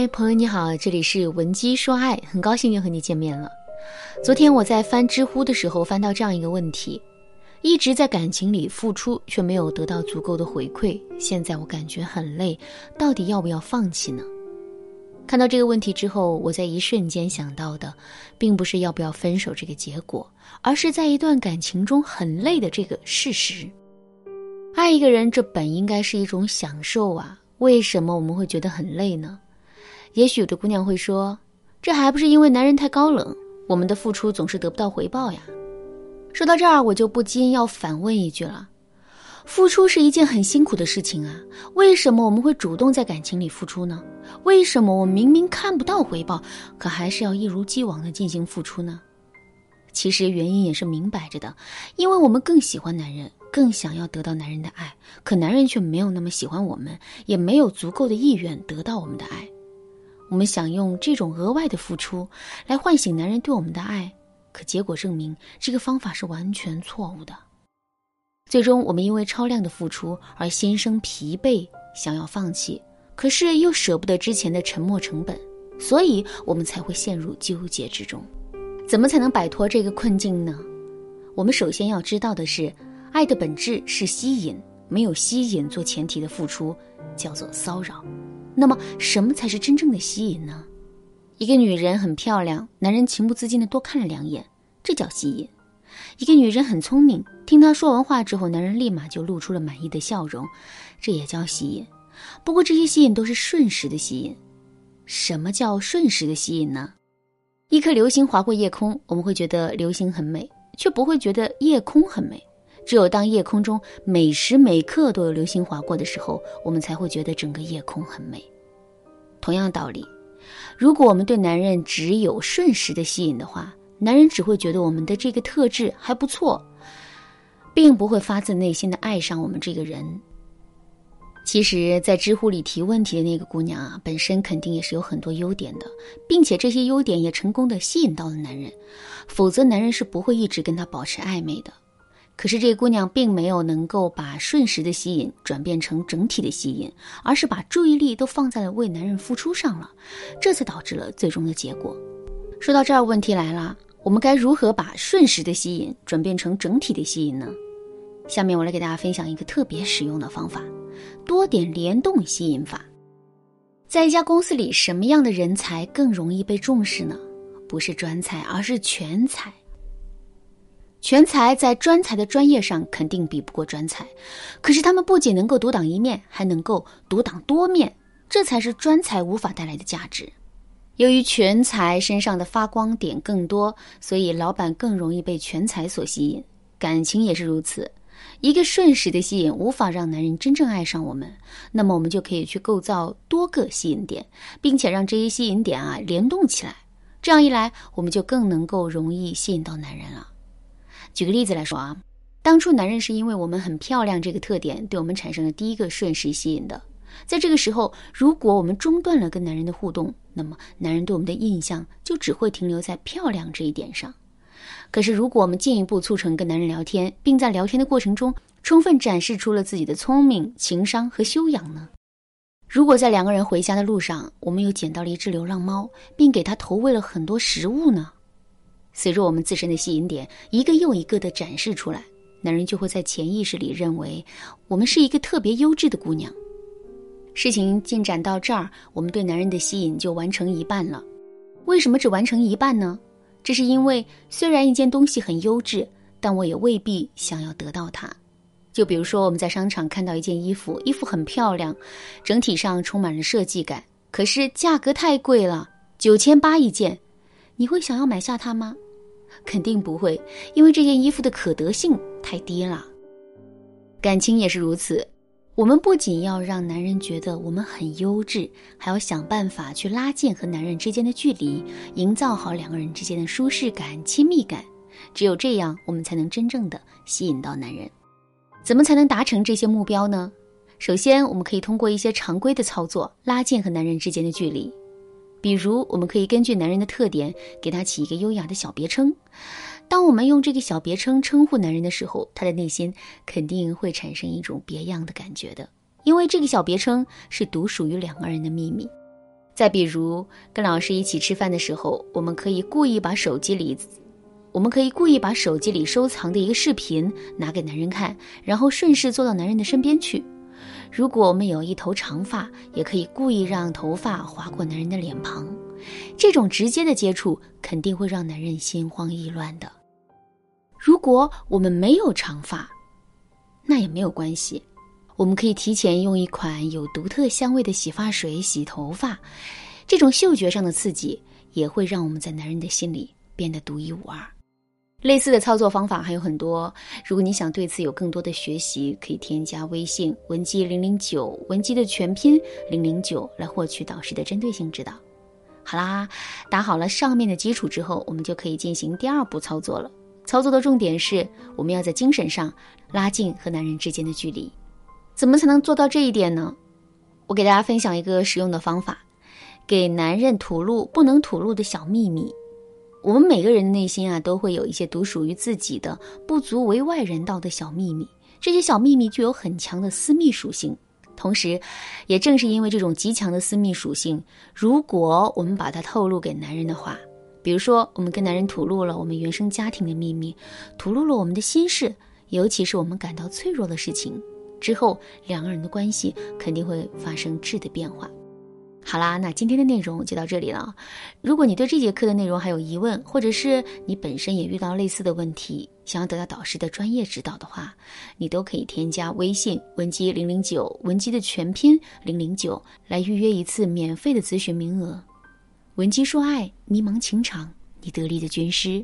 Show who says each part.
Speaker 1: 嗨，朋友你好，这里是文姬说爱，很高兴又和你见面了。昨天我在翻知乎的时候，翻到这样一个问题：一直在感情里付出却没有得到足够的回馈，现在我感觉很累，到底要不要放弃呢？看到这个问题之后，我在一瞬间想到的，并不是要不要分手这个结果，而是在一段感情中很累的这个事实。爱一个人，这本应该是一种享受啊，为什么我们会觉得很累呢？也许有的姑娘会说，这还不是因为男人太高冷，我们的付出总是得不到回报呀。说到这儿，我就不禁要反问一句了：付出是一件很辛苦的事情啊，为什么我们会主动在感情里付出呢？为什么我明明看不到回报，可还是要一如既往的进行付出呢？其实原因也是明摆着的，因为我们更喜欢男人，更想要得到男人的爱，可男人却没有那么喜欢我们，也没有足够的意愿得到我们的爱。我们想用这种额外的付出来唤醒男人对我们的爱，可结果证明这个方法是完全错误的。最终，我们因为超量的付出而心生疲惫，想要放弃，可是又舍不得之前的沉没成本，所以我们才会陷入纠结之中。怎么才能摆脱这个困境呢？我们首先要知道的是，爱的本质是吸引，没有吸引做前提的付出叫做骚扰。那么，什么才是真正的吸引呢？一个女人很漂亮，男人情不自禁的多看了两眼，这叫吸引；一个女人很聪明，听她说完话之后，男人立马就露出了满意的笑容，这也叫吸引。不过，这些吸引都是瞬时的吸引。什么叫瞬时的吸引呢？一颗流星划过夜空，我们会觉得流星很美，却不会觉得夜空很美。只有当夜空中每时每刻都有流星划过的时候，我们才会觉得整个夜空很美。同样道理，如果我们对男人只有瞬时的吸引的话，男人只会觉得我们的这个特质还不错，并不会发自内心的爱上我们这个人。其实，在知乎里提问题的那个姑娘啊，本身肯定也是有很多优点的，并且这些优点也成功的吸引到了男人，否则男人是不会一直跟她保持暧昧的。可是这姑娘并没有能够把瞬时的吸引转变成整体的吸引，而是把注意力都放在了为男人付出上了，这才导致了最终的结果。说到这儿，问题来了，我们该如何把瞬时的吸引转变成整体的吸引呢？下面我来给大家分享一个特别实用的方法——多点联动吸引法。在一家公司里，什么样的人才更容易被重视呢？不是专才，而是全才。全才在专才的专业上肯定比不过专才，可是他们不仅能够独挡一面，还能够独挡多面，这才是专才无法带来的价值。由于全才身上的发光点更多，所以老板更容易被全才所吸引。感情也是如此，一个瞬时的吸引无法让男人真正爱上我们，那么我们就可以去构造多个吸引点，并且让这些吸引点啊联动起来。这样一来，我们就更能够容易吸引到男人了。举个例子来说啊，当初男人是因为我们很漂亮这个特点对我们产生了第一个瞬时吸引的，在这个时候，如果我们中断了跟男人的互动，那么男人对我们的印象就只会停留在漂亮这一点上。可是，如果我们进一步促成跟男人聊天，并在聊天的过程中充分展示出了自己的聪明、情商和修养呢？如果在两个人回家的路上，我们又捡到了一只流浪猫，并给它投喂了很多食物呢？随着我们自身的吸引点一个又一个的展示出来，男人就会在潜意识里认为我们是一个特别优质的姑娘。事情进展到这儿，我们对男人的吸引就完成一半了。为什么只完成一半呢？这是因为虽然一件东西很优质，但我也未必想要得到它。就比如说我们在商场看到一件衣服，衣服很漂亮，整体上充满了设计感，可是价格太贵了，九千八一件，你会想要买下它吗？肯定不会，因为这件衣服的可得性太低了。感情也是如此，我们不仅要让男人觉得我们很优质，还要想办法去拉近和男人之间的距离，营造好两个人之间的舒适感、亲密感。只有这样，我们才能真正的吸引到男人。怎么才能达成这些目标呢？首先，我们可以通过一些常规的操作，拉近和男人之间的距离。比如，我们可以根据男人的特点，给他起一个优雅的小别称。当我们用这个小别称称呼男人的时候，他的内心肯定会产生一种别样的感觉的，因为这个小别称是独属于两个人的秘密。再比如，跟老师一起吃饭的时候，我们可以故意把手机里，我们可以故意把手机里收藏的一个视频拿给男人看，然后顺势坐到男人的身边去。如果我们有一头长发，也可以故意让头发划过男人的脸庞。这种直接的接触肯定会让男人心慌意乱的。如果我们没有长发，那也没有关系，我们可以提前用一款有独特香味的洗发水洗头发。这种嗅觉上的刺激也会让我们在男人的心里变得独一无二。类似的操作方法还有很多。如果你想对此有更多的学习，可以添加微信文姬零零九，文姬的全拼零零九，来获取导师的针对性指导。好啦，打好了上面的基础之后，我们就可以进行第二步操作了。操作的重点是，我们要在精神上拉近和男人之间的距离。怎么才能做到这一点呢？我给大家分享一个实用的方法：给男人吐露不能吐露的小秘密。我们每个人的内心啊，都会有一些独属于自己的、不足为外人道的小秘密。这些小秘密具有很强的私密属性，同时，也正是因为这种极强的私密属性，如果我们把它透露给男人的话，比如说我们跟男人吐露了我们原生家庭的秘密，吐露了我们的心事，尤其是我们感到脆弱的事情，之后两个人的关系肯定会发生质的变化。好啦，那今天的内容就到这里了。如果你对这节课的内容还有疑问，或者是你本身也遇到类似的问题，想要得到导师的专业指导的话，你都可以添加微信文姬零零九，文姬的全拼零零九，来预约一次免费的咨询名额。文姬说爱，迷茫情场，你得力的军师。